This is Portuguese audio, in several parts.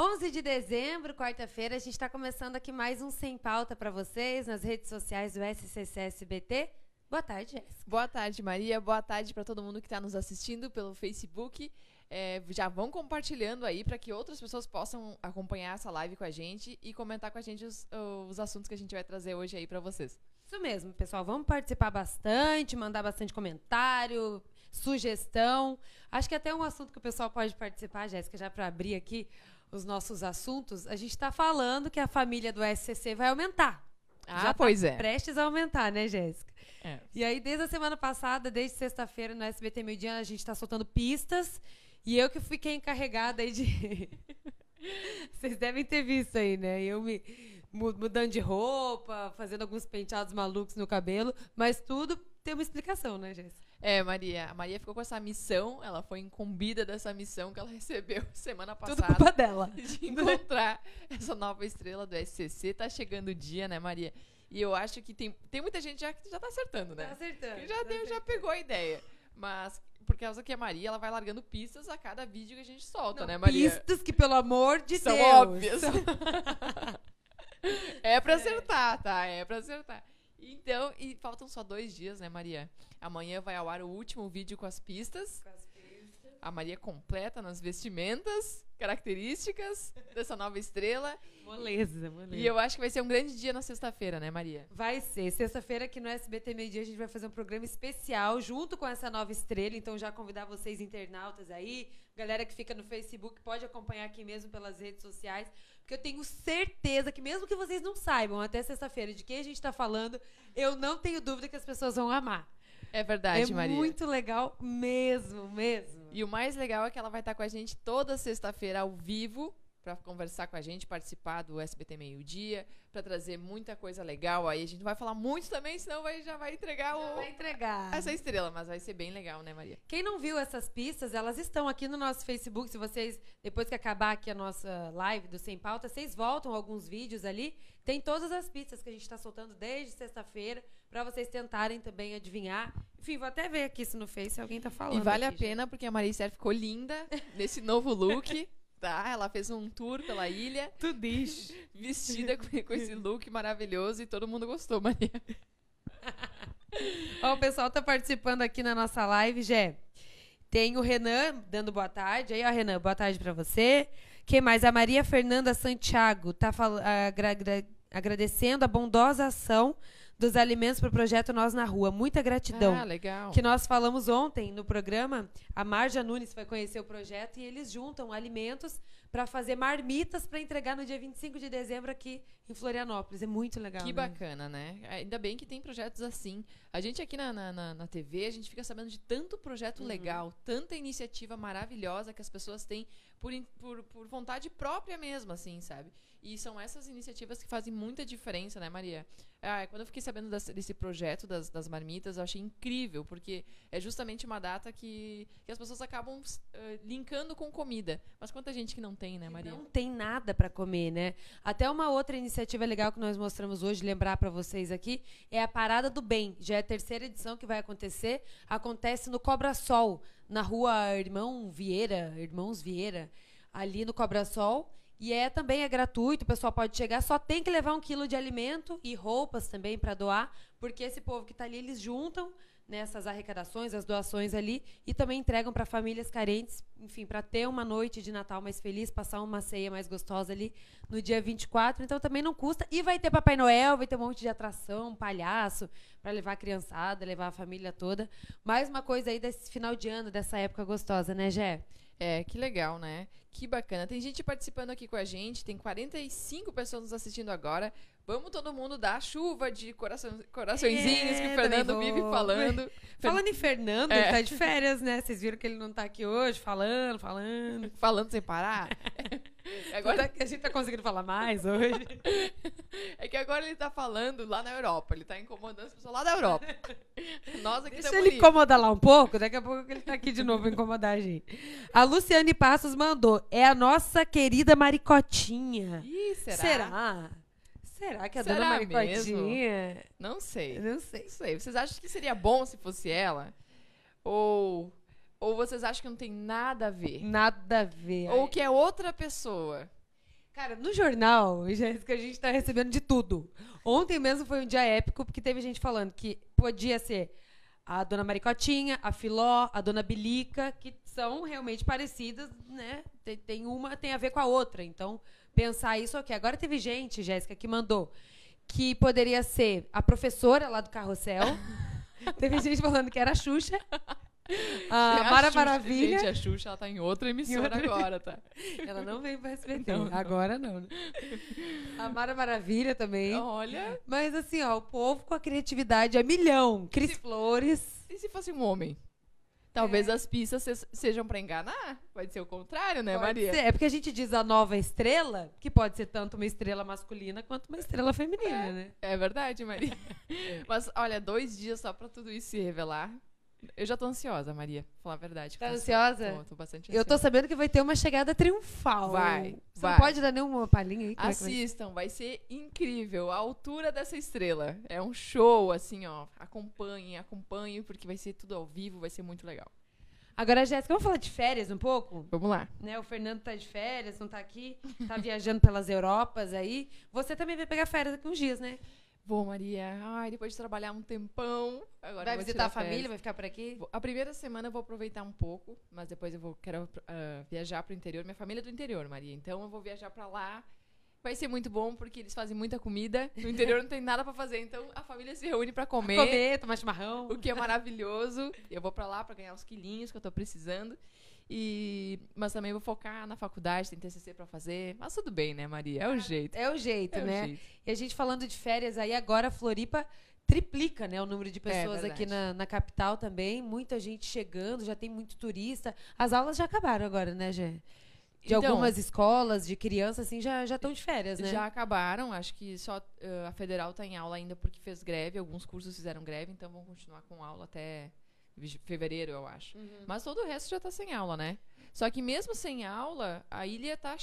11 de dezembro, quarta-feira, a gente está começando aqui mais um Sem Pauta para vocês nas redes sociais do SCC-SBT. Boa tarde, Jéssica. Boa tarde, Maria. Boa tarde para todo mundo que está nos assistindo pelo Facebook. É, já vão compartilhando aí para que outras pessoas possam acompanhar essa live com a gente e comentar com a gente os, os assuntos que a gente vai trazer hoje aí para vocês. Isso mesmo, pessoal. Vamos participar bastante, mandar bastante comentário, sugestão. Acho que até um assunto que o pessoal pode participar, Jéssica, já para abrir aqui os nossos assuntos, a gente está falando que a família do SCC vai aumentar. Ah, Já tá pois é. Prestes a aumentar, né, Jéssica? É. E aí, desde a semana passada, desde sexta-feira, no SBT Meio Dia, a gente está soltando pistas. E eu que fiquei encarregada aí de. Vocês devem ter visto aí, né? Eu me mu- mudando de roupa, fazendo alguns penteados malucos no cabelo, mas tudo tem uma explicação, né, Jéssica? É, Maria. A Maria ficou com essa missão, ela foi incumbida dessa missão que ela recebeu semana Tudo passada. culpa dela. de encontrar essa nova estrela do SCC. Tá chegando o dia, né, Maria? E eu acho que tem, tem muita gente já que já tá acertando, né? Tá acertando. Que já tá deu, já acertando. pegou a ideia. Mas por causa que a Maria, ela vai largando pistas a cada vídeo que a gente solta, Não, né, Maria? Pistas que, pelo amor de São Deus. óbvias. é pra acertar, tá? É pra acertar. Então, e faltam só dois dias, né, Maria? Amanhã vai ao ar o último vídeo com as pistas. A Maria completa nas vestimentas, características dessa nova estrela. Moleza, moleza. E eu acho que vai ser um grande dia na sexta-feira, né, Maria? Vai ser. Sexta-feira aqui no SBT Meio Dia a gente vai fazer um programa especial junto com essa nova estrela. Então já convidar vocês internautas aí, galera que fica no Facebook, pode acompanhar aqui mesmo pelas redes sociais. Porque eu tenho certeza que mesmo que vocês não saibam até sexta-feira de quem a gente tá falando, eu não tenho dúvida que as pessoas vão amar. É verdade, é Maria. muito legal mesmo, mesmo. E o mais legal é que ela vai estar com a gente toda sexta-feira ao vivo para conversar com a gente, participar do SBT Meio Dia, para trazer muita coisa legal aí. A gente não vai falar muito também, senão vai, já vai entregar o, Vai entregar. essa estrela, mas vai ser bem legal, né, Maria? Quem não viu essas pistas, elas estão aqui no nosso Facebook. Se vocês, depois que acabar aqui a nossa live do Sem Pauta, vocês voltam alguns vídeos ali. Tem todas as pistas que a gente está soltando desde sexta-feira, para vocês tentarem também adivinhar. Enfim, vou até ver aqui se no Face alguém tá falando. E vale a aqui, gente. pena porque a Maria Esther ficou linda nesse novo look, tá? Ela fez um tour pela ilha, Tudo isso. vestida com, com esse look maravilhoso e todo mundo gostou, Maria. Ó, o pessoal tá participando aqui na nossa live, Jé. Tem o Renan dando boa tarde. Aí, ó, Renan, boa tarde pra você. Quem mais? A Maria Fernanda Santiago tá agra- agra- agradecendo a bondosa ação dos alimentos para o projeto Nós na Rua. Muita gratidão. Ah, legal. que nós falamos ontem no programa, a Marja Nunes foi conhecer o projeto e eles juntam alimentos para fazer marmitas para entregar no dia 25 de dezembro aqui em Florianópolis. É muito legal. Que né? bacana, né? Ainda bem que tem projetos assim. A gente aqui na, na, na- TV, a gente fica sabendo de tanto projeto Uhum. legal, tanta iniciativa maravilhosa que as pessoas têm por, por, por vontade própria mesmo, assim, sabe? E são essas iniciativas que fazem muita diferença, né, Maria? Ah, quando eu fiquei sabendo desse, desse projeto das, das marmitas, eu achei incrível, porque é justamente uma data que, que as pessoas acabam eh, linkando com comida. Mas quanta gente que não tem, né, Maria? Não tem nada para comer, né? Até uma outra iniciativa legal que nós mostramos hoje, lembrar para vocês aqui, é a Parada do Bem. Já é a terceira edição que vai acontecer. Acontece no Cobra Sol, na rua Irmão Vieira, Irmãos Vieira, ali no Cobra Sol. E é também é gratuito, o pessoal pode chegar, só tem que levar um quilo de alimento e roupas também para doar, porque esse povo que está ali, eles juntam nessas arrecadações, as doações ali, e também entregam para famílias carentes, enfim, para ter uma noite de Natal mais feliz, passar uma ceia mais gostosa ali no dia 24. Então também não custa. E vai ter Papai Noel, vai ter um monte de atração, palhaço, para levar a criançada, levar a família toda. Mais uma coisa aí desse final de ano, dessa época gostosa, né, Gé? É, que legal, né? Que bacana. Tem gente participando aqui com a gente, tem 45 pessoas nos assistindo agora. Vamos todo mundo dar chuva de coração, coraçõezinhos É, que o Fernando também vive falando. Falando em Fernando, É. ele tá de férias, né? Vocês viram que ele não tá aqui hoje, falando, falando. Falando sem parar. Agora, Agora que a gente tá conseguindo falar mais hoje. é que agora ele tá falando lá na Europa. Ele tá incomodando as pessoas lá da Europa. Nós aqui Deixa ele incomodar lá um pouco, daqui a pouco ele tá aqui de novo pra incomodar a gente. A Luciane Passos mandou. É a nossa querida Maricotinha. Ih, será? Será? Será que a Será dona Maricotinha? Não sei. Não sei. Não sei. Vocês acham que seria bom se fosse ela? Ou, ou vocês acham que não tem nada a ver? Nada a ver. Ou que é outra pessoa? Cara, no jornal, Jéssica, a gente tá recebendo de tudo. Ontem mesmo foi um dia épico, porque teve gente falando que podia ser a dona Maricotinha, a Filó, a dona Bilica, que são realmente parecidas, né? Tem, tem uma tem a ver com a outra. Então, pensar isso, ok. Agora teve gente, Jéssica, que mandou que poderia ser a professora lá do carrossel. teve gente falando que era a Xuxa. A É Mara Xuxa. Maravilha. Gente, a Xuxa ela tá em outra emissora outra- agora, tá? Ela não veio pra SBT. Não. Agora não, né? A Mara Maravilha também. Olha, Mas assim, ó, o povo com a criatividade é milhão. Cris Flores. e se fosse um homem? Talvez as pistas se- sejam pra enganar. Pode ser o contrário, né, Pode Maria? ser. É porque a gente diz a nova estrela, que pode ser tanto uma estrela masculina quanto uma estrela feminina, né? É verdade, Maria. Mas, olha, dois dias só pra tudo isso se revelar. Eu já tô ansiosa, Maria. Pra falar a verdade. Tá ansiosa? Tô, tô bastante Eu tô ansiosa. sabendo que vai ter uma chegada triunfal. Vai, Você vai. não pode dar nenhuma palhinha aí? É? Assistam, vai ser incrível. A altura dessa estrela. É um show, assim, ó. Acompanhem, acompanhem, porque vai ser tudo ao vivo, vai ser muito legal. Agora, Jéssica, vamos falar de férias um pouco? Vamos lá. Né, o Fernando tá de férias, não tá aqui, tá viajando pelas Europas aí. Você também vai pegar férias daqui uns dias, né? Vou, Maria. Ai, depois de trabalhar um tempão. Agora vai visitar a família, férias. vai ficar por aqui? A primeira semana eu vou aproveitar um pouco, mas depois eu vou quero ah, viajar pro interior. Minha família é do interior, Maria. Então eu vou viajar pra lá. Vai ser muito bom porque eles fazem muita comida. No interior não tem nada pra fazer, então a família se reúne pra comer, Comer, tomar chimarrão. o que é maravilhoso. Eu vou pra lá pra ganhar uns quilinhos que eu tô precisando. E mas também vou focar na faculdade, tem TCC pra fazer. Mas tudo bem, né, Maria? É o jeito. É o jeito, É o né? jeito. E a gente falando de férias aí, agora a Floripa triplica, né, o número de pessoas verdade. aqui na, na capital também. Muita gente chegando, já tem muito turista. As aulas já acabaram agora, né, Gê? De Então, algumas escolas, de crianças, assim, já estão de férias, né? Já acabaram, acho que só eh, a federal está em aula ainda porque fez greve, alguns cursos fizeram greve, então vão continuar com aula até fevereiro, eu acho. Uhum. Mas todo o resto já tá sem aula, né? Só que mesmo sem aula, a ilha tá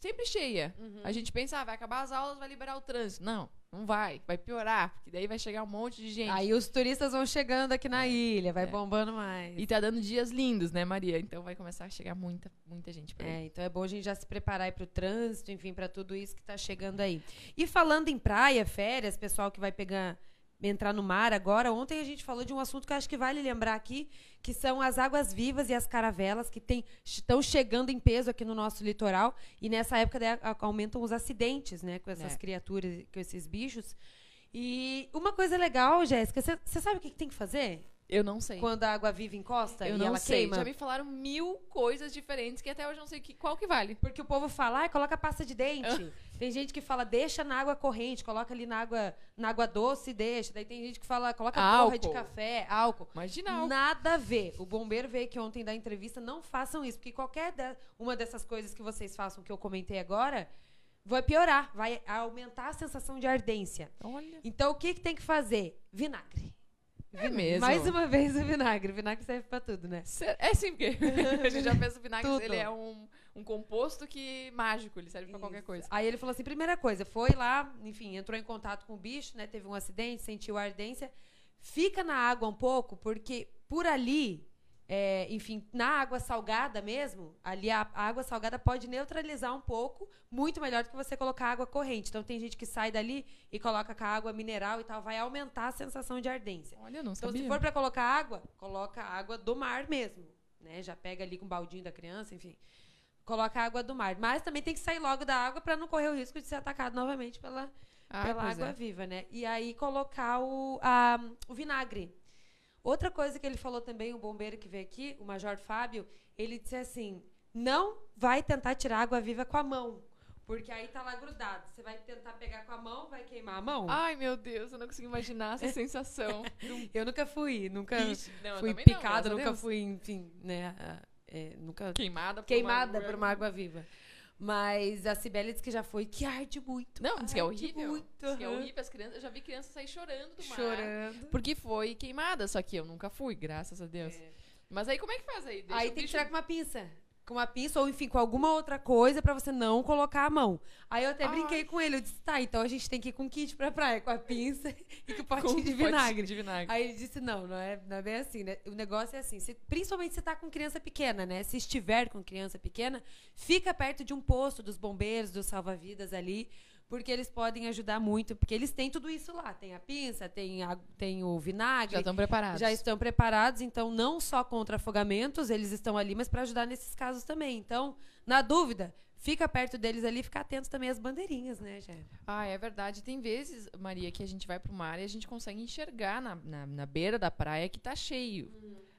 sempre cheia. Uhum. A gente pensa, ah, vai acabar as aulas, vai liberar o trânsito. Não, não vai, vai piorar, porque daí vai chegar um monte de gente. Aí os turistas vão chegando aqui na ilha, vai É. bombando mais. E tá dando dias lindos, né, Maria? Então vai começar a chegar muita, muita gente por aí. É, então é bom a gente já se preparar aí pro trânsito, enfim, para tudo isso que tá chegando aí. E falando em praia, férias, pessoal que vai pegar entrar no mar agora, ontem a gente falou de um assunto que eu acho que vale lembrar aqui, que são as águas vivas e as caravelas que tem- estão chegando em peso aqui no nosso litoral e nessa época aumentam os acidentes, né, com essas É. criaturas, com esses bichos. E uma coisa legal, Jéssica, você sabe o que, que tem que fazer Eu não sei. quando a água viva encosta eu e não ela sei. queima? Já me falaram mil coisas diferentes que até hoje eu não sei que, qual que vale. Porque o povo fala, ai, coloca pasta de dente. Tem gente que fala, deixa na água corrente, coloca ali na água, na água doce e deixa. Daí tem gente que fala, coloca porra de Álcool. café, álcool. Imagina algo. Nada a ver. O bombeiro veio aqui ontem da entrevista, não façam isso, porque qualquer de- uma dessas coisas que vocês façam que eu comentei agora vai piorar, vai aumentar a sensação de ardência. Olha. Então o que, que tem que fazer? Vinagre. É mesmo. Mais uma vez o vinagre. O vinagre serve pra tudo, né? É sim, porque a gente já pensa o vinagre, ele é um, um composto que mágico, ele serve pra qualquer coisa. Aí ele falou assim: primeira coisa, foi lá, enfim, entrou em contato com o bicho, né? Teve um acidente, sentiu a ardência. Fica na água um pouco, porque por ali, é, enfim, na água salgada mesmo, ali a, a água salgada pode neutralizar um pouco, muito melhor do que você colocar água corrente. Então tem gente que sai dali e coloca com a água mineral e tal, vai aumentar a sensação de ardência. Olha, não Então, sabia. se for para colocar água, coloca água do mar mesmo, né? Já pega ali com o baldinho da criança, enfim. Coloca água do mar. Mas também tem que sair logo da água para não correr o risco de ser atacado novamente pela, Ah, pela água é. viva, né? E aí colocar o, a- o vinagre. Outra coisa que ele falou também, o bombeiro que veio aqui, o Major Fábio, ele disse assim: não vai tentar tirar água viva com a mão. Porque aí tá lá grudado. Você vai tentar pegar com a mão, vai queimar a mão? Ai, meu Deus, eu não consigo imaginar essa sensação. Eu nunca fui, nunca Ixi, não, fui picada, a nunca Deus. fui, enfim, né? É, nunca Queimada por queimada uma- por uma água viva. Mas a Cibele disse que já foi, que arde muito. Não, diz que é horrível. Muito, Diz que é horrível. As crianças, eu já vi crianças sair chorando do mar. Chorando. Porque foi queimada, só que eu nunca fui, graças a Deus. Mas aí como é que faz aí? Deixa Aí tem que bicho- tirar com uma pinça. Com uma pinça ou, enfim, com alguma outra coisa pra você não colocar a mão. Aí eu até Ai. brinquei com ele. Eu disse, tá, então a gente tem que ir com kit pra praia, com a pinça e com o potinho com de vinagre. de vinagre. Aí ele disse, não, não é, não é bem assim, né? O negócio é assim, se- principalmente se tá com criança pequena, né? Se estiver com criança pequena, fica perto de um posto dos bombeiros, dos salva-vidas ali, porque eles podem ajudar muito, porque eles têm tudo isso lá. Tem a pinça, tem, a- tem o vinagre, Já estão preparados. já estão preparados, então não só contra afogamentos, eles estão ali, mas para ajudar nesses casos também. Então, na dúvida, fica perto deles ali, fica atento também às bandeirinhas, né, Jé? Ah, é verdade. Tem vezes, Maria, que a gente vai pro mar e a gente consegue enxergar na, na, na beira da praia que tá cheio,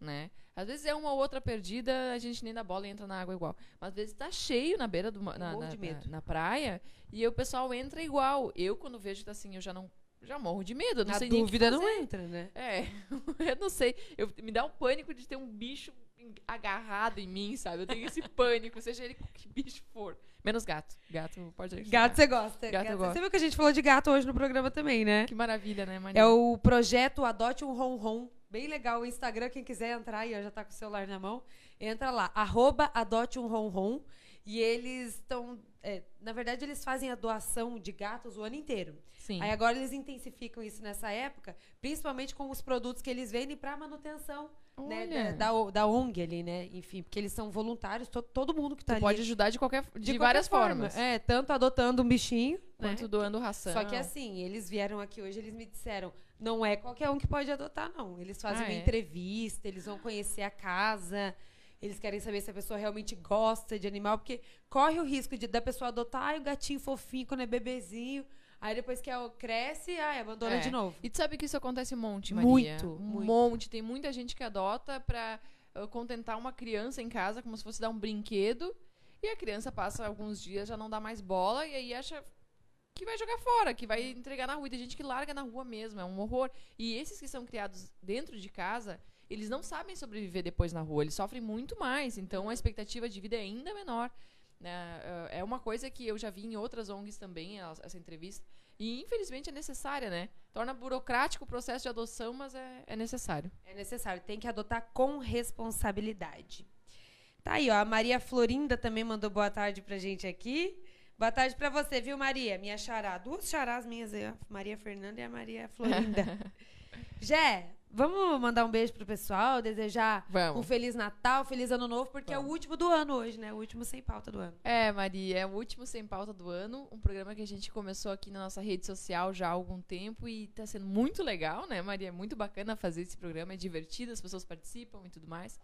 né? Às vezes é uma ou outra perdida, a gente nem dá bola e entra na água igual. Mas às vezes tá cheio na beira do na, na, de medo. na- na praia e o pessoal entra igual. Eu, quando vejo tá assim, eu já não... Já morro de medo, não Na sei dúvida não entra, né? É, eu não sei. Eu, me dá um pânico de ter um bicho agarrado em mim, sabe? Eu tenho esse pânico, seja ele que bicho for. Menos gato. Gato pode deixar. Gato você gosta. Gato gosto. Você viu que a gente falou de gato hoje no programa também, né? Que maravilha, né, Maria? É o projeto Adote um Ron Ron. Bem legal o Instagram, quem quiser entrar aí, já tá com o celular na mão. Entra lá, arroba Adote um Ron Ron. E eles estão. na verdade, eles fazem a doação de gatos o ano inteiro. Sim. Aí agora eles intensificam isso nessa época, principalmente com os produtos que eles vendem para manutenção né, da, da, da ONG ali, né? Enfim, porque eles são voluntários, to- todo mundo que tá Tu ali. pode ajudar de qualquer de, qualquer várias forma. formas. É, tanto adotando um bichinho, né? Quanto doando ração. Só que assim, eles vieram aqui hoje, eles me disseram, não é qualquer um que pode adotar, não. Eles fazem Ah, uma é? entrevista, eles vão conhecer a casa, eles querem saber se a pessoa realmente gosta de animal, porque corre o risco de, da pessoa adotar ai, o gatinho fofinho quando é bebezinho, aí depois que ela cresce, ai, abandona É. de novo. E tu sabe que isso acontece um monte, Maria? Muito, um muito. monte. Tem muita gente que adota pra uh, contentar uma criança em casa, como se fosse dar um brinquedo. E a criança passa alguns dias, já não dá mais bola, e aí acha que vai jogar fora, que vai entregar na rua. E tem gente que larga na rua mesmo, é um horror. E esses que são criados dentro de casa, eles não sabem sobreviver depois na rua, eles sofrem muito mais. Então a expectativa de vida é ainda menor. né? Uh, É uma coisa que eu já vi em outras ONGs também, essa entrevista. E infelizmente é necessária, né? Torna burocrático o processo de adoção, mas é, é necessário. É necessário, tem que adotar com responsabilidade. Tá aí, ó, a Maria Florinda também mandou boa tarde pra gente aqui. Boa tarde pra você, viu, Maria? Minha xará. Duas charás minhas aí, ó. Maria Fernanda e a Maria Florinda. Jé, vamos mandar um beijo pro pessoal, desejar Vamos. um Feliz Natal, Feliz Ano Novo, porque é o Vamos. último do ano hoje, né? O último sem pauta do ano. É, Maria, é o último Sem Pauta do ano, um programa que a gente começou aqui na nossa rede social já há algum tempo e tá sendo muito legal, né, Maria? É muito bacana fazer esse programa, é divertido, as pessoas participam e tudo mais.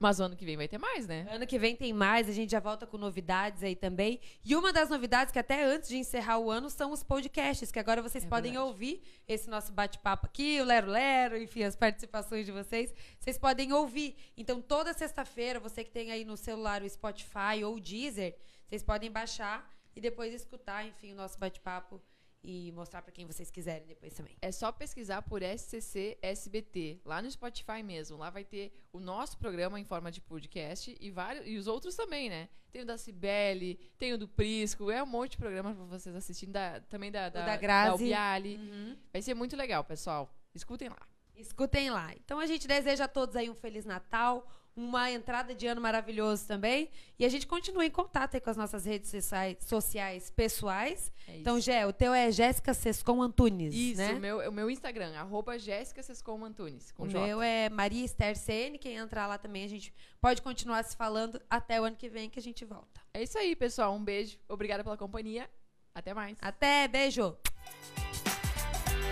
Mas o ano que vem vai ter mais, né? Ano que vem tem mais, a gente já volta com novidades aí também. E uma das novidades que até antes de encerrar o ano são os podcasts, que agora vocês É podem verdade. ouvir esse nosso bate-papo aqui, o Lero Lero, enfim, as participações de vocês. Vocês podem ouvir. Então, toda sexta-feira, você que tem aí no celular o Spotify ou o Deezer, vocês podem baixar e depois escutar, enfim, o nosso bate-papo e mostrar pra quem vocês quiserem depois também. É só pesquisar por SCC SBT, lá no Spotify mesmo. Lá vai ter o nosso programa em forma de podcast e, vários, e os outros também, né? Tem o da Cibele, tem o do Prisco, é um monte de programa pra vocês assistirem, da- também da, da, da Grazi. Albiali. Vai ser muito legal, pessoal. Escutem lá. Escutem lá. Então a gente deseja a todos aí um Feliz Natal, uma entrada de ano maravilhoso também. E a gente continua em contato aí com as nossas redes sociais, sociais pessoais. É Então. Gé, o teu é Jéssica Sescom Antunes, Isso, né? o, meu, o meu Instagram, arroba Jéssica Sescom Antunes, O J. meu é Maria Esther CN. Quem entrar lá também, a gente pode continuar se falando até o ano que vem que a gente volta. É isso aí, pessoal. Um beijo. Obrigada pela companhia. Até mais. Até, beijo!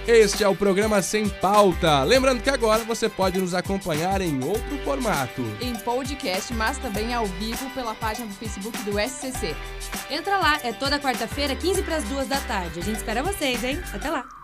Este é o programa Sem Pauta. Lembrando que agora você pode nos acompanhar em outro formato. Em podcast, mas também ao vivo pela página do Facebook do SCC. Entra lá, é toda quarta-feira, 15 para as 2 da tarde. A gente espera vocês, hein? Até lá!